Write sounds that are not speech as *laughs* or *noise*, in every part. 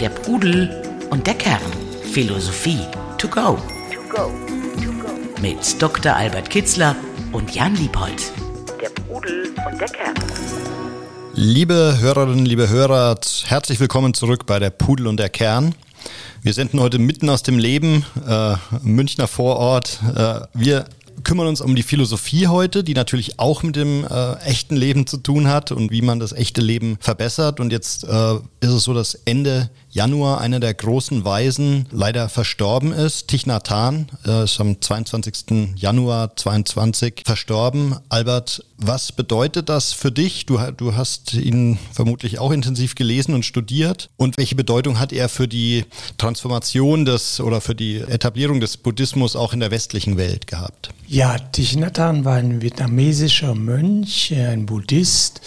Der Pudel und der Kern. Philosophie to go. To go. To go. Mit Dr. Albert Kitzler und Jan Liebold. Der Pudel und der Kern. Liebe Hörerinnen, liebe Hörer, herzlich willkommen zurück bei der Pudel und der Kern. Wir senden heute mitten aus dem Leben, äh, Münchner Vorort. Äh, wir kümmern uns um die Philosophie heute, die natürlich auch mit dem äh, echten Leben zu tun hat und wie man das echte Leben verbessert. Und jetzt äh, ist es so, dass Ende Januar einer der großen Weisen leider verstorben ist. Thich Nhat Hanh äh, ist am 22. Januar 22 verstorben. Albert, was bedeutet das für dich? Du, du hast ihn vermutlich auch intensiv gelesen und studiert. Und welche Bedeutung hat er für die Transformation des oder für die Etablierung des Buddhismus auch in der westlichen Welt gehabt? Ja, Thich Nhat Hanh war ein vietnamesischer Mönch, ein Buddhist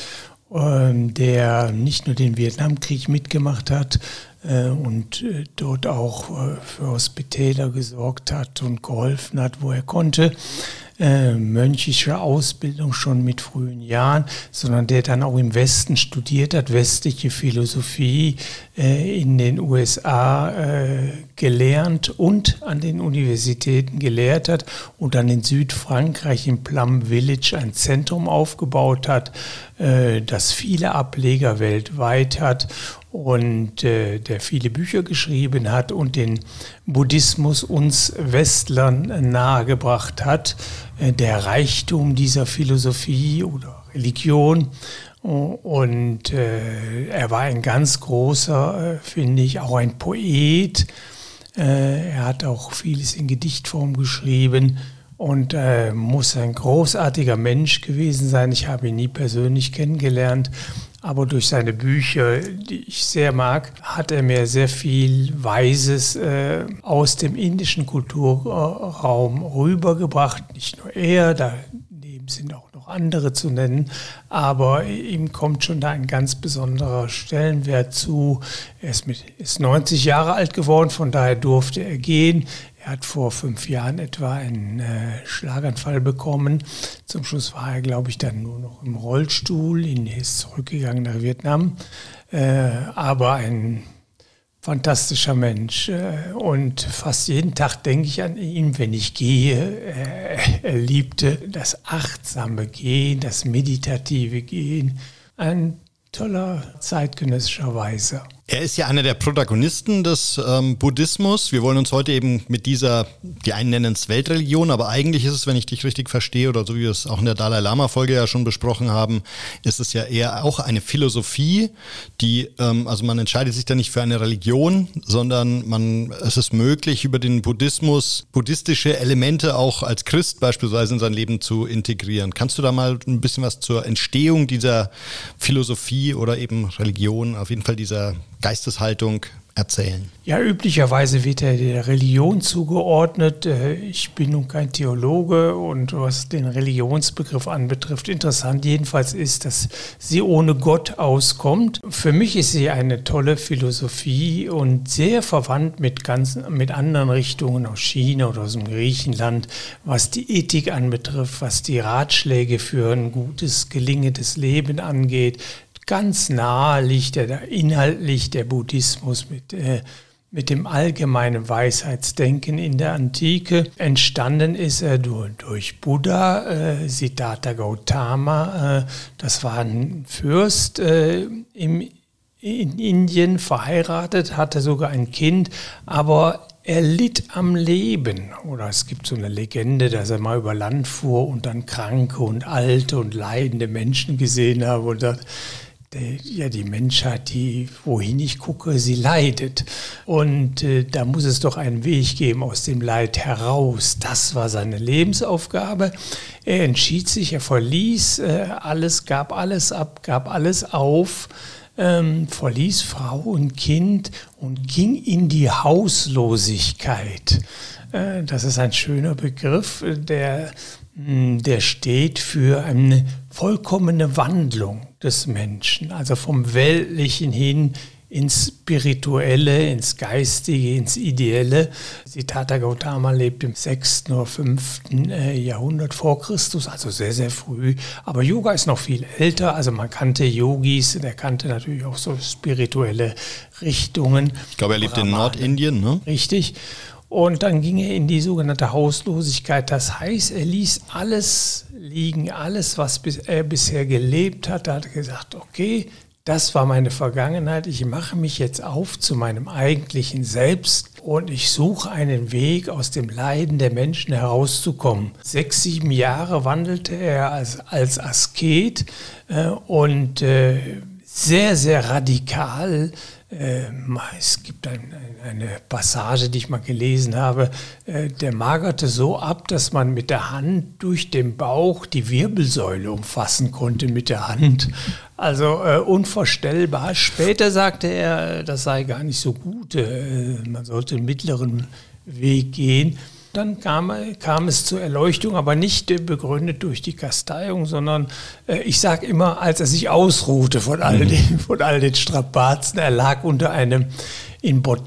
der nicht nur den Vietnamkrieg mitgemacht hat, äh, und äh, dort auch äh, für Hospitäler gesorgt hat und geholfen hat, wo er konnte. Mönchische Ausbildung schon mit frühen Jahren, sondern der dann auch im Westen studiert hat, westliche Philosophie in den USA gelernt und an den Universitäten gelehrt hat und dann in Südfrankreich im Plum Village ein Zentrum aufgebaut hat, das viele Ableger weltweit hat und äh, der viele Bücher geschrieben hat und den Buddhismus uns Westlern nahegebracht hat, äh, der Reichtum dieser Philosophie oder Religion. Und äh, er war ein ganz großer, äh, finde ich, auch ein Poet. Äh, er hat auch vieles in Gedichtform geschrieben und äh, muss ein großartiger Mensch gewesen sein. Ich habe ihn nie persönlich kennengelernt, aber durch seine Bücher, die ich sehr mag, hat er mir sehr viel Weises äh, aus dem indischen Kulturraum rübergebracht. Nicht nur er, daneben sind auch noch andere zu nennen, aber ihm kommt schon da ein ganz besonderer Stellenwert zu. Er ist, mit, ist 90 Jahre alt geworden, von daher durfte er gehen. Er hat vor fünf Jahren etwa einen äh, Schlaganfall bekommen. Zum Schluss war er, glaube ich, dann nur noch im Rollstuhl. Ihn ist zurückgegangen nach Vietnam. Äh, aber ein fantastischer Mensch. Äh, und fast jeden Tag denke ich an ihn, wenn ich gehe. Er, er liebte das achtsame Gehen, das meditative Gehen. Ein toller zeitgenössischer Weiser. Er ist ja einer der Protagonisten des ähm, Buddhismus. Wir wollen uns heute eben mit dieser, die einen nennen es Weltreligion, aber eigentlich ist es, wenn ich dich richtig verstehe oder so wie wir es auch in der Dalai Lama-Folge ja schon besprochen haben, ist es ja eher auch eine Philosophie, die, ähm, also man entscheidet sich da nicht für eine Religion, sondern man, es ist möglich, über den Buddhismus buddhistische Elemente auch als Christ beispielsweise in sein Leben zu integrieren. Kannst du da mal ein bisschen was zur Entstehung dieser Philosophie oder eben Religion, auf jeden Fall dieser Geisteshaltung erzählen? Ja, üblicherweise wird er der Religion zugeordnet. Äh, ich bin nun kein Theologe und was den Religionsbegriff anbetrifft, interessant jedenfalls ist, dass sie ohne Gott auskommt. Für mich ist sie eine tolle Philosophie und sehr verwandt mit, ganz, mit anderen Richtungen aus China oder aus dem Griechenland, was die Ethik anbetrifft, was die Ratschläge für ein gutes, gelingendes Leben angeht ganz nahe liegt der, inhaltlich der Buddhismus mit, äh, mit dem allgemeinen Weisheitsdenken in der Antike. Entstanden ist er durch, durch Buddha, äh, Siddhartha Gautama. Äh, das war ein Fürst äh, im, in Indien, verheiratet, hatte sogar ein Kind, aber er litt am Leben. Oder es gibt so eine Legende, dass er mal über Land fuhr und dann kranke und alte und leidende Menschen gesehen habe und sagt, ja, die Menschheit, die, wohin ich gucke, sie leidet. Und äh, da muss es doch einen Weg geben aus dem Leid heraus. Das war seine Lebensaufgabe. Er entschied sich, er verließ äh, alles, gab alles ab, gab alles auf, ähm, verließ Frau und Kind und ging in die Hauslosigkeit. Äh, das ist ein schöner Begriff, der, hm, der steht für eine vollkommene Wandlung des Menschen, also vom Weltlichen hin ins Spirituelle, ins Geistige, ins Ideelle. Siddhartha Gautama lebt im 6. oder 5. Äh, Jahrhundert vor Christus, also sehr, sehr früh. Aber Yoga ist noch viel älter. Also man kannte Yogis, der kannte natürlich auch so spirituelle Richtungen. Ich glaube, er lebt in Nordindien, ne? Richtig. Und dann ging er in die sogenannte Hauslosigkeit. Das heißt, er ließ alles liegen, alles, was er bisher gelebt hat. Da hat er gesagt, okay, das war meine Vergangenheit. Ich mache mich jetzt auf zu meinem eigentlichen Selbst und ich suche einen Weg, aus dem Leiden der Menschen herauszukommen. Sechs, sieben Jahre wandelte er als, als Asket äh, und äh, sehr, sehr radikal es gibt ein, eine Passage, die ich mal gelesen habe, äh, der magerte so ab, dass man mit der Hand durch den Bauch die Wirbelsäule umfassen konnte mit der Hand. Also äh, unvorstellbar. Später sagte er, das sei gar nicht so gut, äh, man sollte einen mittleren Weg gehen. Dann kam, kam, es zur Erleuchtung, aber nicht begründet durch die Kasteiung, sondern äh, ich sage immer, als er sich ausruhte von all, mhm. den, von all den Strapazen, er lag unter einem in Bodh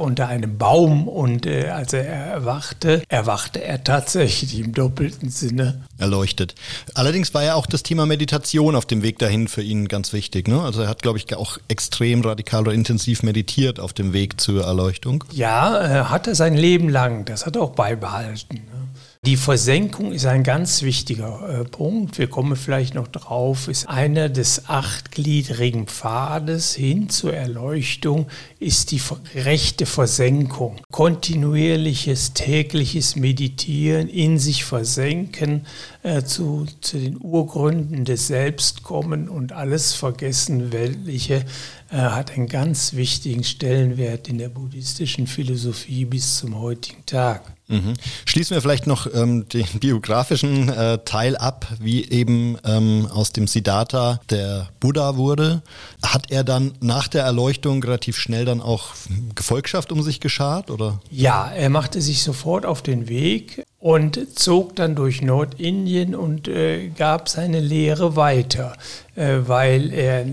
unter einem Baum und äh, als er erwachte, erwachte er tatsächlich im doppelten Sinne. Erleuchtet. Allerdings war ja auch das Thema Meditation auf dem Weg dahin für ihn ganz wichtig. Ne? Also er hat, glaube ich, auch extrem radikal oder intensiv meditiert auf dem Weg zur Erleuchtung. Ja, äh, hat er sein Leben lang. Das hat er auch beibehalten. Ne? Die Versenkung ist ein ganz wichtiger äh, Punkt. Wir kommen vielleicht noch drauf. Ist einer des achtgliedrigen Pfades hin zur Erleuchtung ist die rechte Versenkung. Kontinuierliches tägliches Meditieren, in sich versenken, äh, zu, zu den Urgründen des Selbst kommen und alles vergessen Weltliche äh, hat einen ganz wichtigen Stellenwert in der buddhistischen Philosophie bis zum heutigen Tag. Mhm. Schließen wir vielleicht noch ähm, den *laughs* biografischen äh, Teil ab, wie eben ähm, aus dem Siddhartha der Buddha wurde. Hat er dann nach der Erleuchtung relativ schnell dann auch Gefolgschaft um sich geschart? Oder? Ja, er machte sich sofort auf den Weg und zog dann durch Nordindien und äh, gab seine Lehre weiter, äh, weil er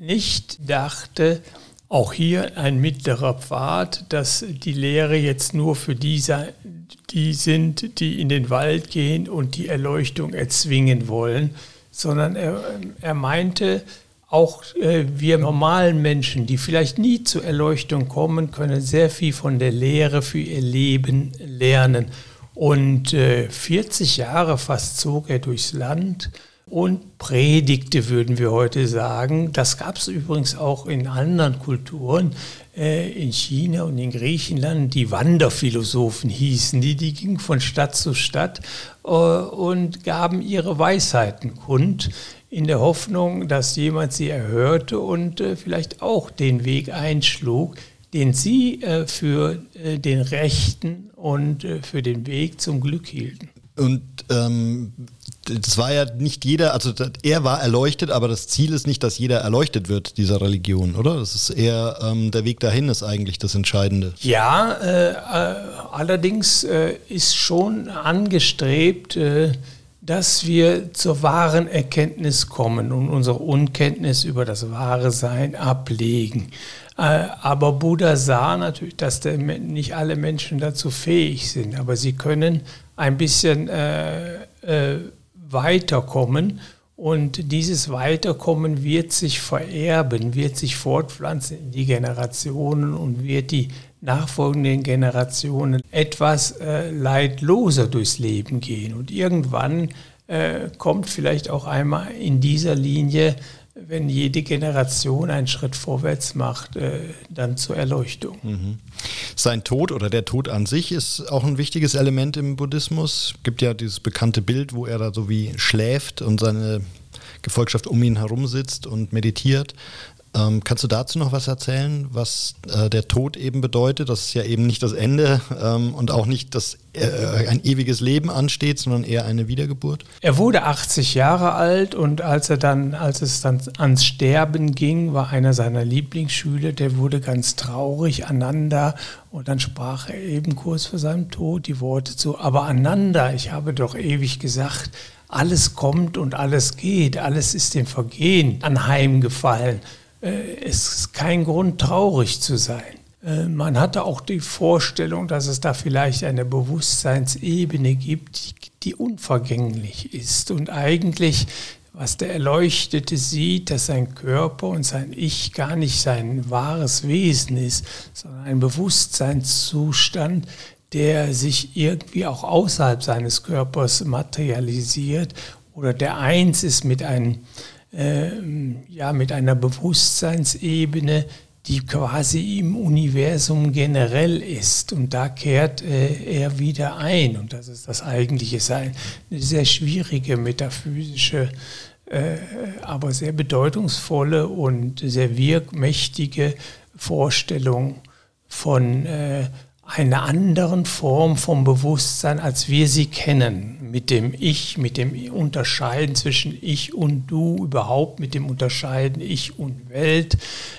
nicht dachte, auch hier ein mittlerer Pfad, dass die Lehre jetzt nur für diese, die sind, die in den Wald gehen und die Erleuchtung erzwingen wollen, sondern er, er meinte, auch äh, wir normalen Menschen, die vielleicht nie zur Erleuchtung kommen, können sehr viel von der Lehre für ihr Leben lernen. Und äh, 40 Jahre fast zog er durchs Land und predigte, würden wir heute sagen. Das gab es übrigens auch in anderen Kulturen, äh, in China und in Griechenland. Die Wanderphilosophen hießen die, die gingen von Stadt zu Stadt äh, und gaben ihre Weisheiten kund, in der Hoffnung, dass jemand sie erhörte und äh, vielleicht auch den Weg einschlug, den sie äh, für äh, den rechten und äh, für den Weg zum Glück hielten. Und ähm, das war ja nicht jeder, also er war erleuchtet, aber das Ziel ist nicht, dass jeder erleuchtet wird, dieser Religion, oder? Das ist eher ähm, der Weg dahin ist eigentlich das Entscheidende. Ja, äh, äh, allerdings äh, ist schon angestrebt, äh, dass wir zur wahren Erkenntnis kommen und unsere Unkenntnis über das wahre Sein ablegen. Äh, aber Buddha sah natürlich, dass nicht alle Menschen dazu fähig sind, aber sie können ein bisschen äh, äh, weiterkommen. Und dieses Weiterkommen wird sich vererben, wird sich fortpflanzen in die Generationen und wird die nachfolgenden Generationen etwas äh, leidloser durchs Leben gehen. Und irgendwann äh, kommt vielleicht auch einmal in dieser Linie wenn jede Generation einen Schritt vorwärts macht, äh, dann zur Erleuchtung. Mhm. Sein Tod oder der Tod an sich ist auch ein wichtiges Element im Buddhismus. Es gibt ja dieses bekannte Bild, wo er da so wie schläft und seine Gefolgschaft um ihn herum sitzt und meditiert. Ähm, kannst du dazu noch was erzählen, was äh, der Tod eben bedeutet? Das ist ja eben nicht das Ende ähm, und auch nicht, dass äh, ein ewiges Leben ansteht, sondern eher eine Wiedergeburt. Er wurde 80 Jahre alt und als er dann, als es dann ans Sterben ging, war einer seiner Lieblingsschüler, der wurde ganz traurig, Ananda, und dann sprach er eben kurz vor seinem Tod die Worte zu, aber Ananda, ich habe doch ewig gesagt, alles kommt und alles geht, alles ist dem Vergehen anheimgefallen. Äh, es ist kein Grund, traurig zu sein. Äh, man hatte auch die Vorstellung, dass es da vielleicht eine Bewusstseinsebene gibt, die unvergänglich ist und eigentlich was der Erleuchtete sieht, dass sein Körper und sein Ich gar nicht sein wahres Wesen ist, sondern ein Bewusstseinszustand, der sich irgendwie auch außerhalb seines Körpers materialisiert oder der eins ist mit, ein, äh, ja, mit einer Bewusstseinsebene, die quasi im Universum generell ist. Und da kehrt äh, er wieder ein. Und das ist das eigentliche Sein. Eine sehr schwierige metaphysische, äh, aber sehr bedeutungsvolle und sehr wirkmächtige Vorstellung von äh, einer anderen Form vom Bewusstsein, als wir sie kennen. Mit dem Ich, mit dem Unterscheiden zwischen Ich und Du, überhaupt mit dem Unterscheiden Ich und Welt,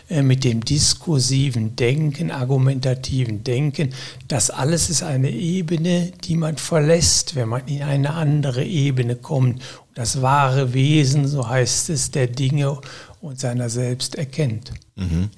äh, mit dem diskursiven Denken, argumentativen Denken. Das alles ist eine Ebene, die man verlässt, wenn man in eine andere Ebene kommt. Das wahre Wesen, so heißt es, der Dinge und seiner selbst erkennt. Mhm.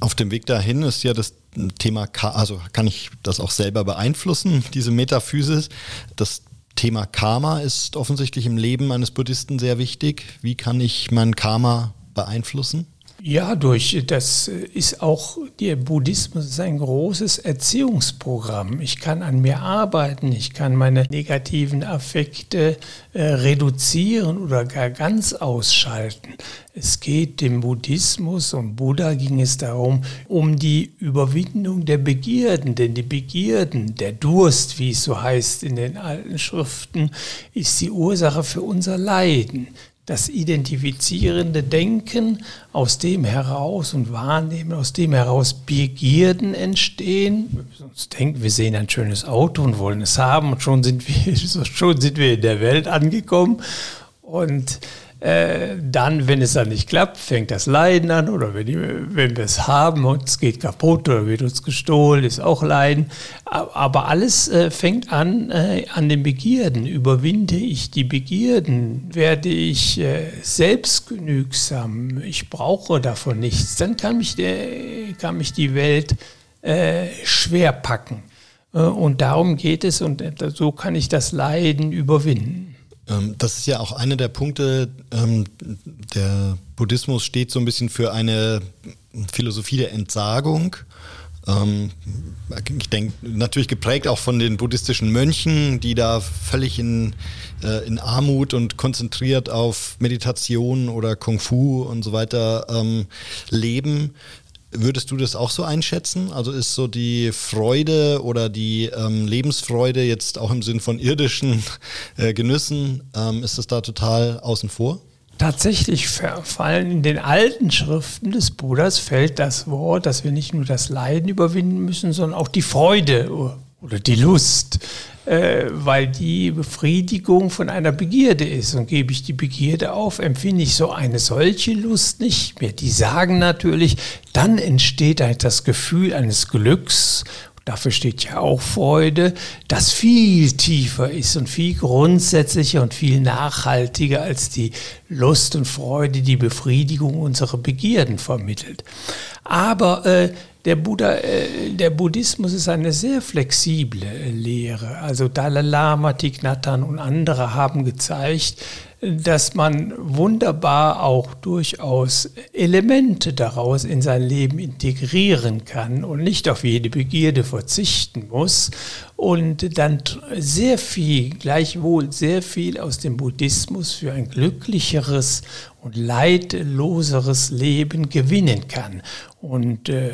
Auf dem Weg dahin ist ja das Thema, also kann ich das auch selber beeinflussen, diese Metaphysis. Das Thema Karma ist offensichtlich im Leben eines Buddhisten sehr wichtig. Wie kann ich mein Karma beeinflussen? Ja, durch das ist auch der Buddhismus ist ein großes Erziehungsprogramm. Ich kann an mir arbeiten, ich kann meine negativen Affekte äh, reduzieren oder gar ganz ausschalten. Es geht dem Buddhismus und Buddha ging es darum, um die Überwindung der Begierden, denn die Begierden, der Durst, wie es so heißt in den alten Schriften, ist die Ursache für unser Leiden das identifizierende Denken, aus dem heraus und Wahrnehmen, aus dem heraus Begierden entstehen. Wir denken, wir sehen ein schönes Auto und wollen es haben und schon sind wir, *laughs* schon sind wir in der Welt angekommen. Und äh, dann, wenn es dann nicht klappt, fängt das Leiden an oder wenn, wenn wir es haben und es geht kaputt oder wird uns gestohlen, ist auch Leiden. Aber alles äh, fängt an äh, an den Begierden. Überwinde ich die Begierden? Werde ich äh, selbstgenügsam? Ich brauche davon nichts. Dann kann mich, der, kann mich die Welt äh, schwer packen. Und darum geht es und so kann ich das Leiden überwinden. Ähm, das ist ja auch einer der Punkte, ähm, der Buddhismus steht so ein bisschen für eine Philosophie der Entsagung. Ähm, ich denke, natürlich geprägt auch von den buddhistischen Mönchen, die da völlig in, äh, in Armut und konzentriert auf Meditation oder Kung Fu und so weiter leben. Würdest du das auch so einschätzen? Also ist so die Freude oder die ähm, Lebensfreude jetzt auch im Sinn von irdischen *laughs* äh, Genüssen, ähm, ist das da total außen vor? Tatsächlich fallen in den alten Schriften des Buddhas fällt das Wort, dass wir nicht nur das Leiden überwinden müssen, sondern auch die Freude oder die Lust äh, weil die Befriedigung von einer Begierde ist. Und gebe ich die Begierde auf, empfinde ich so eine solche Lust nicht mehr. Die sagen natürlich, dann entsteht halt das Gefühl eines Glücks dafür steht ja auch Freude, das viel tiefer ist und viel grundsätzlicher und viel nachhaltiger als die Lust und Freude, die Befriedigung unserer Begierden vermittelt. Aber äh, der, Buddha, äh, der Buddhismus ist eine sehr flexible Lehre. Also Dalai Lama, Thich Nhat Hanh und andere haben gezeigt, dass man wunderbar auch durchaus Elemente daraus in sein Leben integrieren kann und nicht auf jede Begierde verzichten muss und dann sehr viel, gleichwohl sehr viel aus dem Buddhismus für ein glücklicheres und leidloseres Leben gewinnen kann. Und äh,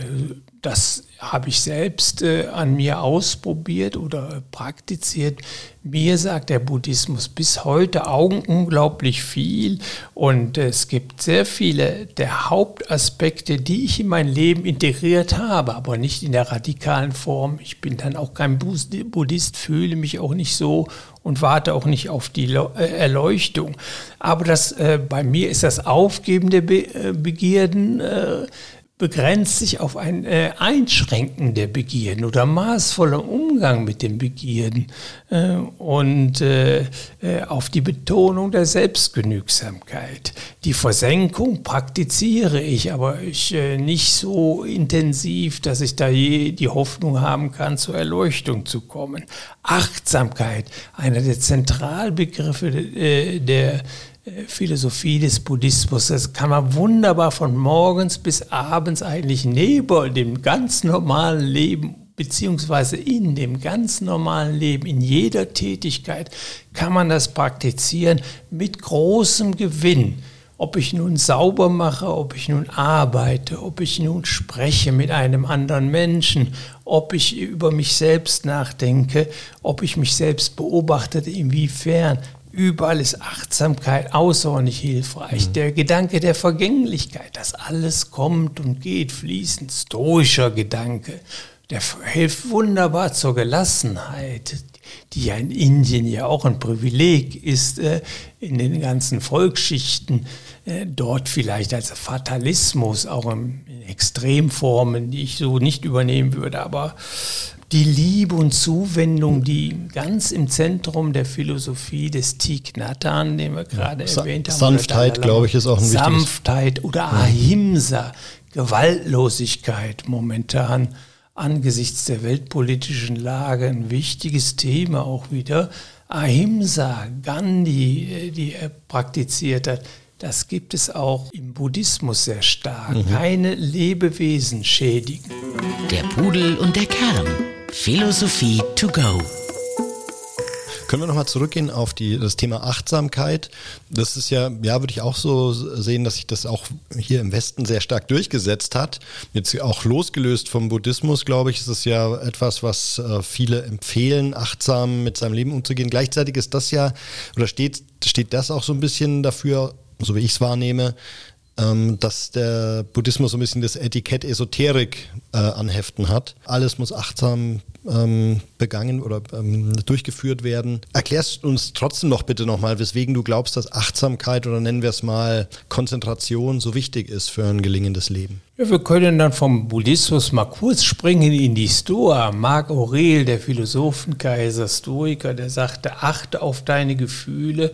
das habe ich selbst äh, an mir ausprobiert oder praktiziert. Mir sagt der Buddhismus bis heute Augen unglaublich viel und es gibt sehr viele der Hauptaspekte, die ich in mein Leben integriert habe, aber nicht in der radikalen Form. Ich bin dann auch kein Buddhist, fühle mich auch nicht so und warte auch nicht auf die äh, Erleuchtung. Aber das, äh, bei mir ist das Aufgeben der Be äh, Begierden äh, begrenzt sich auf ein äh, Einschränken der Begierden oder maßvoller Umgang mit den Begierden äh, und äh, äh, auf die Betonung der Selbstgenügsamkeit. Die Versenkung praktiziere ich, aber ich äh, nicht so intensiv, dass ich da je die Hoffnung haben kann, zur Erleuchtung zu kommen. Achtsamkeit, einer der Zentralbegriffe äh, der Philosophie des Buddhismus. Das kann man wunderbar von morgens bis abends eigentlich neben dem ganz normalen Leben beziehungsweise in dem ganz normalen Leben, in jeder Tätigkeit kann man das praktizieren mit großem Gewinn. Ob ich nun sauber mache, ob ich nun arbeite, ob ich nun spreche mit einem anderen Menschen, ob ich über mich selbst nachdenke, ob ich mich selbst beobachte, inwiefern. Überall ist Achtsamkeit außerordentlich hilfreich. Mhm. Der Gedanke der Vergänglichkeit, dass alles kommt und geht, fließend, stoischer Gedanke, der hilft wunderbar zur Gelassenheit, die ja in Indien ja auch ein Privileg ist, äh, in den ganzen Volksschichten, äh, dort vielleicht als Fatalismus, auch in Extremformen, die ich so nicht übernehmen würde, aber die Liebe und Zuwendung, die ganz im Zentrum der Philosophie des Thich Nhat den wir gerade ja, erwähnt haben. Sanftheit, glaube ich, ist auch ein wichtiges. Sanftheit oder Ahimsa, Gewaltlosigkeit momentan angesichts der weltpolitischen Lage ein wichtiges Thema auch wieder. Ahimsa, Gandhi, äh, die er praktiziert hat, das gibt es auch im Buddhismus sehr stark. Mhm. Keine Lebewesen schädigen. Der Pudel und der Kern. Philosophie to go. Können wir nochmal zurückgehen auf die, das Thema Achtsamkeit? Das ist ja, ja, würde ich auch so sehen, dass sich das auch hier im Westen sehr stark durchgesetzt hat. Jetzt auch losgelöst vom Buddhismus, glaube ich, ist es ja etwas, was äh, viele empfehlen, achtsam mit seinem Leben umzugehen. Gleichzeitig ist das ja, oder steht, steht das auch so ein bisschen dafür, so wie ich es wahrnehme, dass der Buddhismus so ein bisschen das Etikett Esoterik äh, anheften hat. Alles muss achtsam ähm, begangen oder ähm, durchgeführt werden. Erklärst uns trotzdem noch bitte nochmal, weswegen du glaubst, dass Achtsamkeit oder nennen wir es mal Konzentration so wichtig ist für ein gelingendes Leben. Ja, wir können dann vom Buddhismus mal kurz springen in die Stoa. Marc Aurel, der Philosophenkaiser, Stoiker, der sagte, achte auf deine Gefühle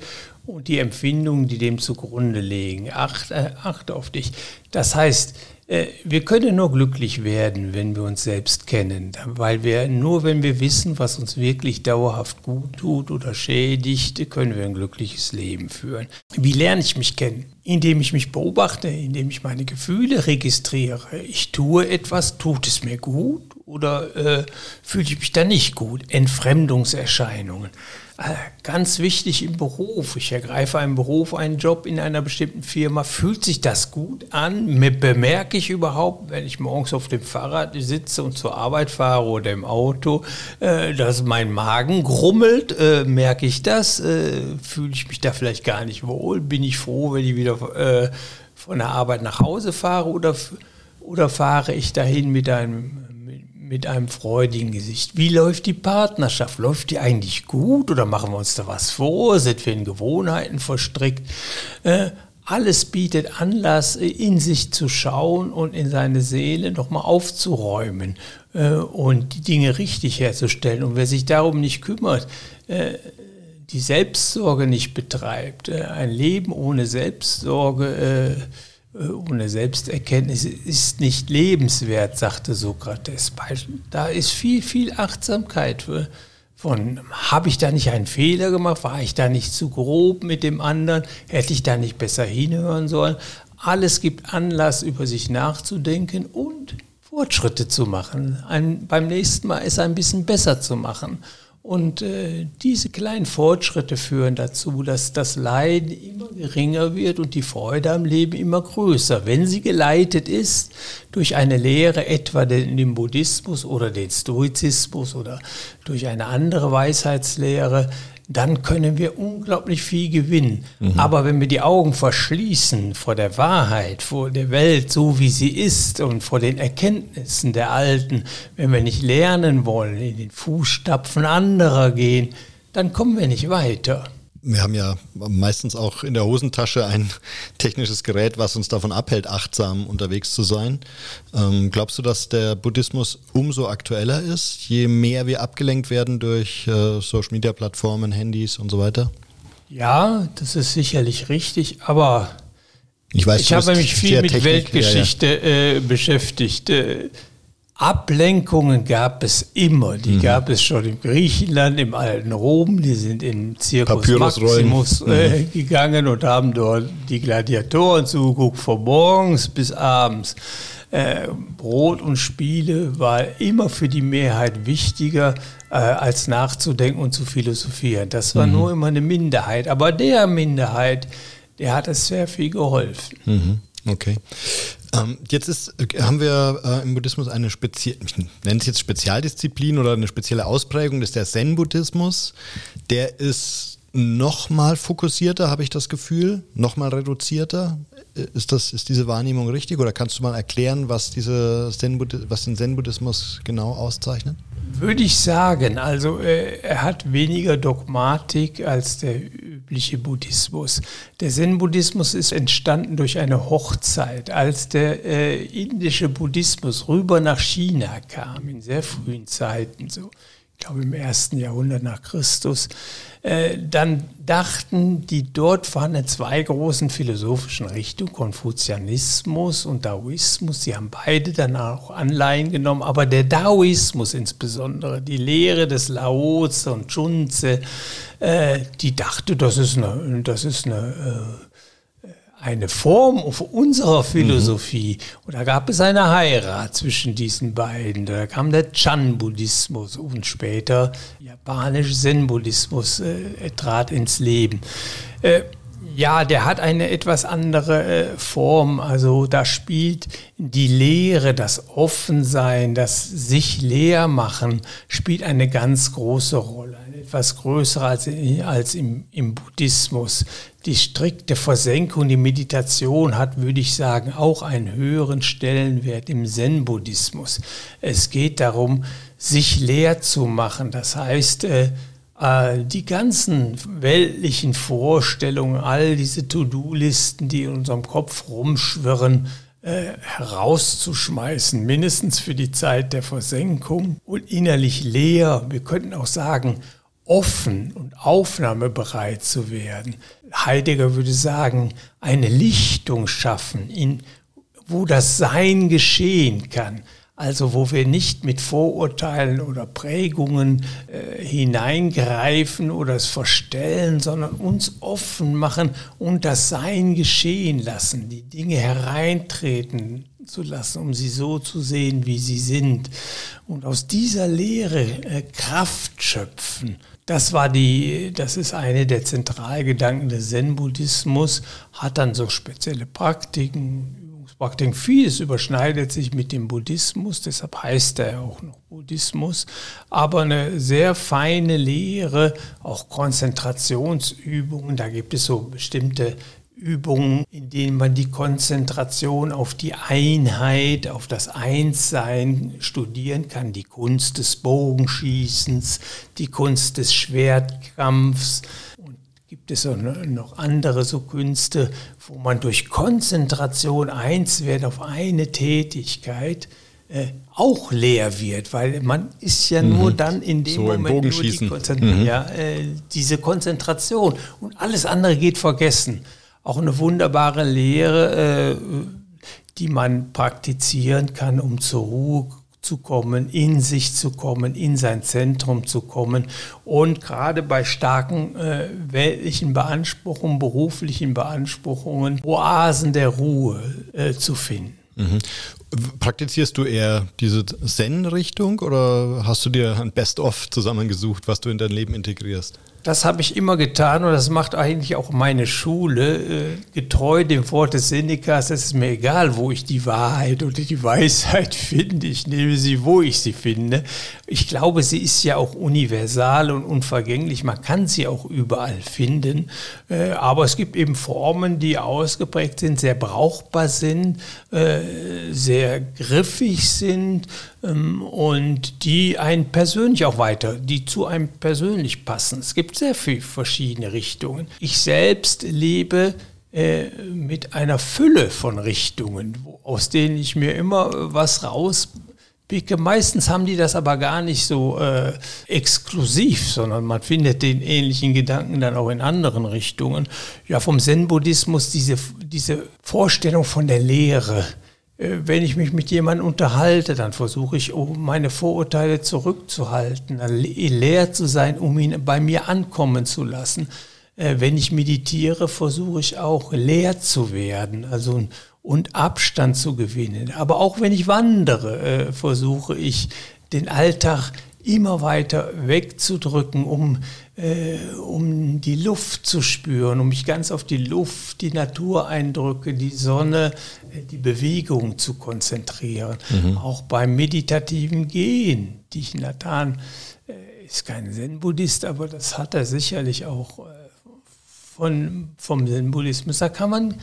und die Empfindungen, die dem zugrunde liegen. Achte, äh, achte auf dich. Das heißt, äh, wir können nur glücklich werden, wenn wir uns selbst kennen, weil wir nur wenn wir wissen, was uns wirklich dauerhaft gut tut oder schädigt, können wir ein glückliches Leben führen. Wie lerne ich mich kennen? Indem ich mich beobachte, indem ich meine Gefühle registriere. Ich tue etwas, tut es mir gut oder äh, fühle ich mich da nicht gut? Entfremdungserscheinungen. Äh, ganz wichtig im Beruf. Ich ergreife einen Beruf, einen Job in einer bestimmten Firma. Fühlt sich das gut an? Bemerke ich überhaupt, wenn ich morgens auf dem Fahrrad sitze und zur Arbeit fahre oder im Auto, äh, dass mein Magen grummelt? Äh, merke ich das? Fühle ich mich da vielleicht gar nicht wohl? Bin ich froh, wenn ich wieder von der Arbeit nach Hause fahre oder, oder fahre ich dahin mit einem mit einem freudigen Gesicht. Wie läuft die Partnerschaft? Läuft die eigentlich gut oder machen wir uns da was vor? Sind wir in Gewohnheiten verstrickt? Äh, alles bietet Anlass, in sich zu schauen und in seine Seele nochmal aufzuräumen äh, und die Dinge richtig herzustellen. Und wer sich darum nicht kümmert, äh, die Selbstsorge nicht betreibt, äh, ein Leben ohne Selbstsorge, äh, äh, ohne Selbsterkenntnis ist nicht lebenswert, sagte Sokrates. Da ist viel, viel Achtsamkeit von, habe ich da nicht einen Fehler gemacht? War ich da nicht zu grob mit dem anderen? Hätte ich da nicht besser hinhören sollen? Alles gibt Anlass, über sich nachzudenken und Fortschritte zu machen. Ein, beim nächsten Mal es ein bisschen besser zu machen. Und äh, diese kleinen Fortschritte führen dazu, dass das Leiden immer geringer wird und die Freude am Leben immer größer, wenn sie geleitet ist durch eine Lehre, etwa den, den Buddhismus oder den Stoizismus oder durch eine andere Weisheitslehre, dann können wir unglaublich viel gewinnen. Mhm. Aber wenn wir die Augen verschließen vor der Wahrheit, vor der Welt, so wie sie ist und vor den Erkenntnissen der Alten, wenn wir nicht lernen wollen, in den Fußstapfen anderer gehen, dann kommen wir nicht weiter. Wir haben ja meistens auch in der Hosentasche ein *laughs* technisches Gerät, was uns davon abhält, achtsam unterwegs zu sein. Ähm, glaubst du, dass der Buddhismus umso aktueller ist, je mehr wir abgelenkt werden durch äh, Social-Media-Plattformen, Handys und so weiter? Ja, das ist sicherlich richtig, aber ich, weiß, ich habe mich viel mit Technik, Weltgeschichte ja, ja. Äh, beschäftigt. Äh, Ablenkungen gab es immer. Die mhm. gab es schon im Griechenland, im alten Rom. Die sind im Zirkus Maximus äh, mhm. gegangen und haben dort die Gladiatoren zugeguckt, von morgens bis abends. Äh, Brot und Spiele war immer für die Mehrheit wichtiger, äh, als nachzudenken und zu philosophieren. Das war mhm. nur immer eine Minderheit. Aber der Minderheit, der hat es sehr viel geholfen. Mhm. Okay. Ähm, jetzt ist, haben wir äh, im Buddhismus eine spezielle, ich nenne es jetzt Spezialdisziplin oder eine spezielle Ausprägung, das ist der Zen-Buddhismus. Der ist nochmal fokussierter, habe ich das Gefühl, nochmal reduzierter. Ist, das, ist diese Wahrnehmung richtig oder kannst du mal erklären, was, diese Zen was den Zen-Buddhismus genau auszeichnet? Würde ich sagen. Also äh, er hat weniger Dogmatik als der übliche Buddhismus. Der Zen-Buddhismus ist entstanden durch eine Hochzeit, als der äh, indische Buddhismus rüber nach China kam, in sehr frühen Zeiten, so ich glaube im ersten Jahrhundert nach Christus, äh, dann dachten die dort vorhandenen zwei großen philosophischen Richtungen, Konfuzianismus und Daoismus, sie haben beide dann auch Anleihen genommen, aber der Daoismus insbesondere, die Lehre des Laozi und Chunze, äh, die dachte, das ist eine, das ist eine äh, eine Form unserer Philosophie. Mhm. Und da gab es eine Heirat zwischen diesen beiden. Da kam der Chan-Buddhismus und später japanische Zen-Buddhismus äh, trat ins Leben. Äh, ja, der hat eine etwas andere äh, Form. Also da spielt die Lehre, das Offensein, das sich leer machen, spielt eine ganz große Rolle. Etwas größer als, als im, im Buddhismus. Die strikte Versenkung, die Meditation hat, würde ich sagen, auch einen höheren Stellenwert im Zen-Buddhismus. Es geht darum, sich leer zu machen. Das heißt, äh, äh, die ganzen weltlichen Vorstellungen, all diese To-Do-Listen, die in unserem Kopf rumschwirren, äh, herauszuschmeißen, mindestens für die Zeit der Versenkung und innerlich leer, wir könnten auch sagen, offen und aufnahmebereit zu werden. Heidegger würde sagen, eine Lichtung schaffen, in, wo das Sein geschehen kann. Also wo wir nicht mit Vorurteilen oder Prägungen äh, hineingreifen oder es verstellen, sondern uns offen machen und das Sein geschehen lassen, die Dinge hereintreten zu lassen, um sie so zu sehen, wie sie sind. Und aus dieser Lehre äh, Kraft schöpfen. Das war die, das ist eine der Zentralgedanken des Zen-Buddhismus, hat dann so spezielle Praktiken, Praktiken. Vieles überschneidet sich mit dem Buddhismus, deshalb heißt er auch noch Buddhismus, aber eine sehr feine Lehre, auch Konzentrationsübungen, da gibt es so bestimmte Übungen, in denen man die Konzentration auf die Einheit, auf das Einssein studieren kann. Die Kunst des Bogenschießens, die Kunst des Schwertkampfs. Und gibt es noch andere so Künste, wo man durch Konzentration eins wird auf eine Tätigkeit äh, auch leer wird, weil man ist ja mhm. nur dann in dem so Moment nur die Konzentration, mhm. ja, äh, diese Konzentration und alles andere geht vergessen. Auch eine wunderbare Lehre, äh, die man praktizieren kann, um zur Ruhe zu kommen, in sich zu kommen, in sein Zentrum zu kommen und gerade bei starken äh, weltlichen Beanspruchungen, beruflichen Beanspruchungen, Oasen der Ruhe äh, zu finden. Mhm. Praktizierst du eher diese Zen-Richtung oder hast du dir ein Best-of zusammengesucht, was du in dein Leben integrierst? Das habe ich immer getan und das macht eigentlich auch meine Schule. Äh, getreu dem Wort des Senecas, es ist mir egal, wo ich die Wahrheit oder die Weisheit *laughs* finde. Ich nehme sie, wo ich sie finde. Ich glaube, sie ist ja auch universal und unvergänglich. Man kann sie auch überall finden. Äh, aber es gibt eben Formen, die ausgeprägt sind, sehr brauchbar sind, äh, sehr griffig sind und die einen persönlich auch weiter, die zu einem persönlich passen. Es gibt sehr viele verschiedene Richtungen. Ich selbst lebe äh, mit einer Fülle von Richtungen, aus denen ich mir immer was raus Picke. Meistens haben die das aber gar nicht so äh, exklusiv, sondern man findet den ähnlichen Gedanken dann auch in anderen Richtungen. Ja, vom Zen-Buddhismus diese, diese Vorstellung von der Lehre. Äh, wenn ich mich mit jemandem unterhalte, dann versuche ich, um meine Vorurteile zurückzuhalten, leer zu sein, um ihn bei mir ankommen zu lassen. Äh, wenn ich meditiere, versuche ich auch leer zu werden. Also und Abstand zu gewinnen. Aber auch wenn ich wandere, äh, versuche ich den Alltag immer weiter wegzudrücken, um, äh, um die Luft zu spüren, um mich ganz auf die Luft, die Natureindrücke, die Sonne, äh, die Bewegung zu konzentrieren. Mhm. Auch beim meditativen Gehen. Dich Nathan äh, ist kein Zen-Buddhist, aber das hat er sicherlich auch äh, von, vom Zen-Buddhismus. Da kann man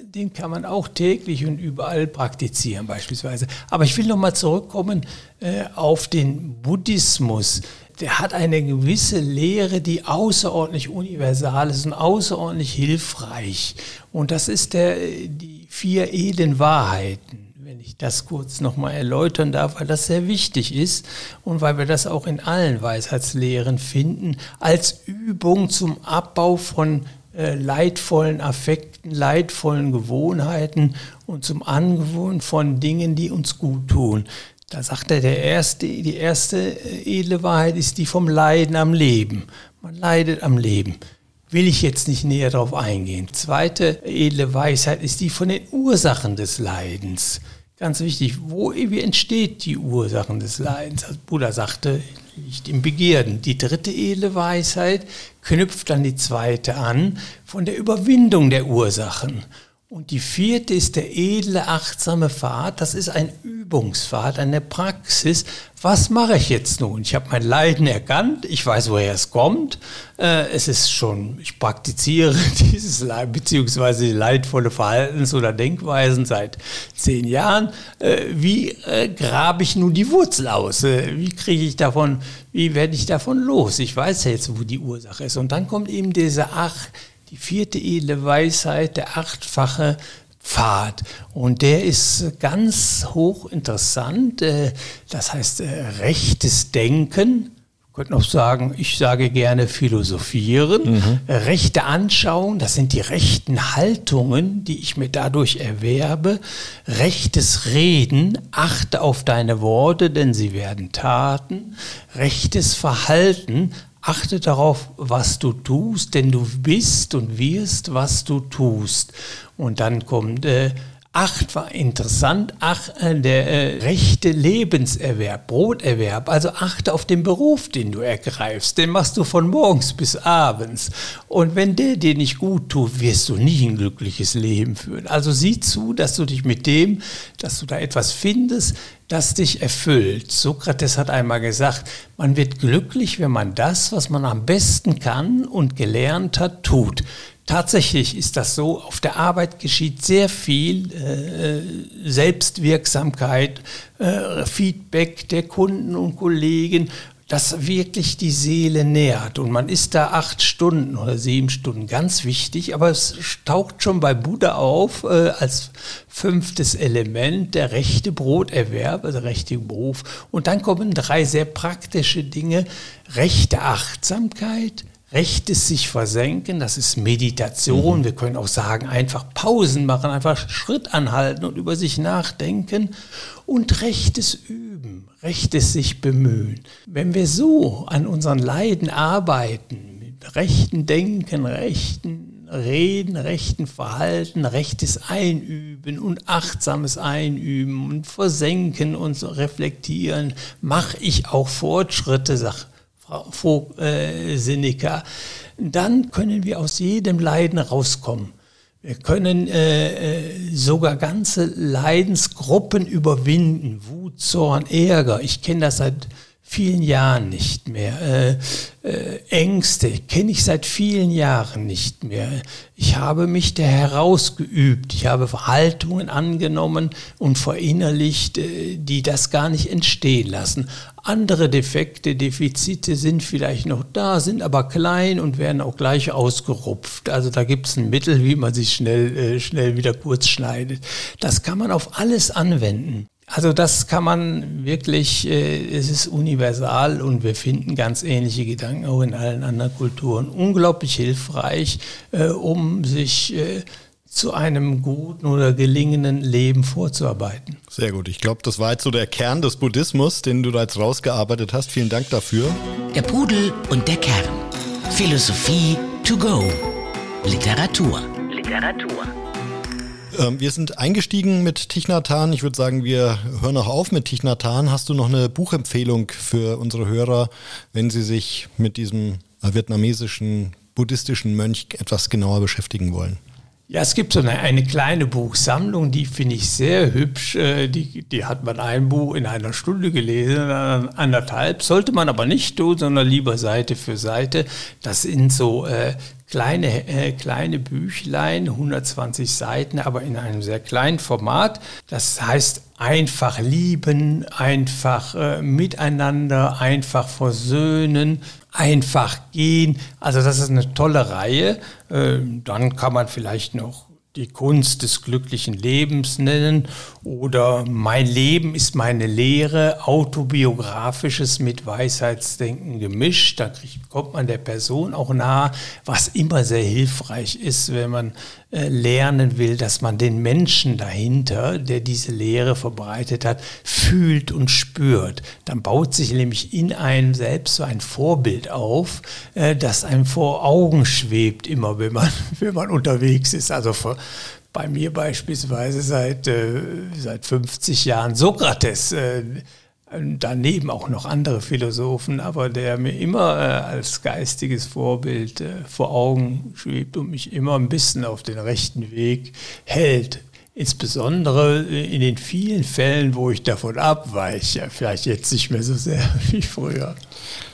den kann man auch täglich und überall praktizieren beispielsweise. Aber ich will nochmal zurückkommen äh, auf den Buddhismus. Der hat eine gewisse Lehre, die außerordentlich universal ist und außerordentlich hilfreich. Und das ist der, die vier edlen Wahrheiten. Wenn ich das kurz nochmal erläutern darf, weil das sehr wichtig ist und weil wir das auch in allen Weisheitslehren finden, als Übung zum Abbau von äh, leidvollen Affekten, leidvollen Gewohnheiten und zum Angewohnen von Dingen, die uns gut tun. Da sagt er, der erste, die erste äh, edle Wahrheit ist die vom Leiden am Leben. Man leidet am Leben. Will ich jetzt nicht näher darauf eingehen. Zweite edle Weisheit ist die von den Ursachen des Leidens. Ganz wichtig, wo wie entsteht die Ursachen des Leidens? Als Buddha sagte, liegt im Begierden. Die dritte edle Weisheit knüpft an die zweite an von der Überwindung der Ursachen. Und die vierte ist der edle, achtsame Pfad. Das ist ein Übungspfad, eine Praxis. Was mache ich jetzt nun? Ich habe mein Leiden erkannt. Ich weiß, woher es kommt. Äh, es ist schon, ich praktiziere *laughs* dieses Leid, beziehungsweise leidvolle Verhaltens- oder Denkweisen seit zehn Jahren. Äh, wie äh, grabe ich nun die Wurzel aus? Wie kriege ich davon, wie werde ich davon los? Ich weiß jetzt, wo die Ursache ist. Und dann kommt eben diese Ach, die vierte edle Weisheit, der achtfache Pfad. Und der ist ganz hochinteressant. Äh, das heißt, äh, rechtes Denken. Wir könnten auch sagen, ich sage gerne philosophieren. Mhm. Rechte Anschauung, das sind die rechten Haltungen, die ich mir dadurch erwerbe. Rechtes Reden, achte auf deine Worte, denn sie werden Taten. Rechtes Verhalten, Achte darauf, was du tust, denn du bist und wirst, was du tust. Und dann kommt äh, Acht war interessant, ach, äh, der äh, rechte Lebenserwerb, Broterwerb, also achte auf den Beruf, den du ergreifst, den machst du von morgens bis abends. Und wenn der dir nicht gut tut, wirst du nie ein glückliches Leben führen. Also sieh zu, dass du dich mit dem, dass du da etwas findest, das dich erfüllt. Sokrates hat einmal gesagt, man wird glücklich, wenn man das, was man am besten kann und gelernt hat, tut. Tatsächlich ist das so, auf der Arbeit geschieht sehr viel äh, Selbstwirksamkeit, äh, Feedback der Kunden und Kollegen, das wirklich die Seele nährt. Und man ist da acht Stunden oder sieben Stunden, ganz wichtig, aber es taucht schon bei Buddha auf äh, als fünftes Element der rechte Broterwerb, also der rechte Beruf. Und dann kommen drei sehr praktische Dinge, rechte Achtsamkeit, rechtes sich versenken, das ist Meditation. Mhm. Wir können auch sagen, einfach Pausen machen, einfach Schritt anhalten und über sich nachdenken. Und rechtes Üben, rechtes sich bemühen. Wenn wir so an unseren Leiden arbeiten, mit rechten Denken, rechten Reden, rechten Verhalten, rechtes Einüben und achtsames Einüben und Versenken und reflektieren, mache ich auch Fortschritte, sagt Frau äh, Seneca, dann können wir aus jedem Leiden rauskommen. Wir können äh, äh, sogar ganze Leidensgruppen überwinden. Wut, Zorn, Ärger. Ich kenne das seit vielen Jahren nicht mehr. Äh, äh, Ängste kenne ich seit vielen Jahren nicht mehr. Ich habe mich der herausgeübt. Ich habe Verhaltungen angenommen und verinnerlicht, äh, die das gar nicht entstehen lassen. Andere Defekte, Defizite sind vielleicht noch da, sind aber klein und werden auch gleich ausgerupft. Also da gibt es ein Mittel, wie man sich schnell, äh, schnell wieder kurz schneidet. Das kann man auf alles anwenden. Also das kann man wirklich, äh, es ist universal und wir finden ganz ähnliche Gedanken auch in allen anderen Kulturen. Unglaublich hilfreich, äh, um sich äh, zu einem guten oder gelingenden Leben vorzuarbeiten. Sehr gut. Ich glaube, das war jetzt so der Kern des Buddhismus, den du da jetzt rausgearbeitet hast. Vielen Dank dafür. Der Pudel und der Kern. Philosophie to go. Literatur. Literatur. Ähm, wir sind eingestiegen mit Tichnatan. Ich würde sagen, wir hören auch auf mit Tichnatan. Hast du noch eine Buchempfehlung für unsere Hörer, wenn sie sich mit diesem vietnamesischen buddhistischen Mönch etwas genauer beschäftigen wollen? Ja, es gibt so eine, eine kleine Buchsammlung, die finde ich sehr hübsch. Äh, die, die hat man ein Buch in einer Stunde gelesen, anderthalb. Sollte man aber nicht tun, sondern lieber Seite für Seite. Das sind so äh, kleine, äh, kleine Büchlein, 120 Seiten, aber in einem sehr kleinen Format. Das heißt einfach lieben, einfach äh, miteinander, einfach versöhnen, einfach gehen. Also das ist eine tolle Reihe. Äh, dann kann man vielleicht noch die Kunst des glücklichen Lebens nennen oder Mein Leben ist meine Lehre, autobiografisches mit Weisheitsdenken gemischt. Da kommt man der Person auch nahe, was immer sehr hilfreich ist, wenn man lernen will, dass man den Menschen dahinter, der diese Lehre verbreitet hat, fühlt und spürt. Dann baut sich nämlich in einem selbst so ein Vorbild auf, äh, das einem vor Augen schwebt, immer wenn man, *laughs* wenn man unterwegs ist. Also bei mir beispielsweise seit, äh, seit 50 Jahren Sokrates daneben auch noch andere Philosophen, aber der mir immer äh, als geistiges Vorbild äh, vor Augen schwebt und mich immer ein bisschen auf den rechten Weg hält. Insbesondere in den vielen Fällen, wo ich davon abweiche, vielleicht jetzt nicht mehr so sehr *laughs* wie früher.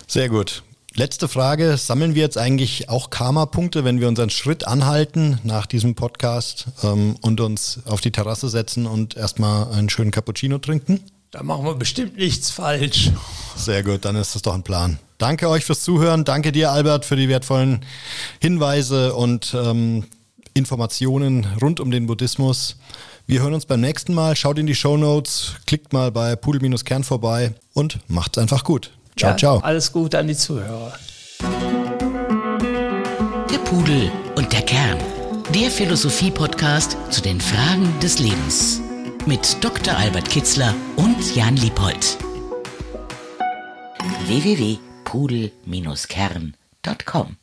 Sehr gut. Letzte Frage. Sammeln wir jetzt eigentlich auch Karma-Punkte, wenn wir unseren Schritt anhalten nach diesem Podcast ähm, und uns auf die Terrasse setzen und erstmal einen schönen Cappuccino trinken? Da machen wir bestimmt nichts falsch. Sehr gut, dann ist das doch ein Plan. Danke euch fürs Zuhören. Danke dir, Albert, für die wertvollen Hinweise und ähm, Informationen rund um den Buddhismus. Wir hören uns beim nächsten Mal. Schaut in die Show Notes, klickt mal bei Pudel-Kern vorbei und macht's einfach gut. Ciao, ja, ciao. Alles Gute an die Zuhörer. Der Pudel und der Kern. Der Philosophie-Podcast zu den Fragen des Lebens mit Dr. Albert Kitzler und Jan Liebold. www.pudel-kern.com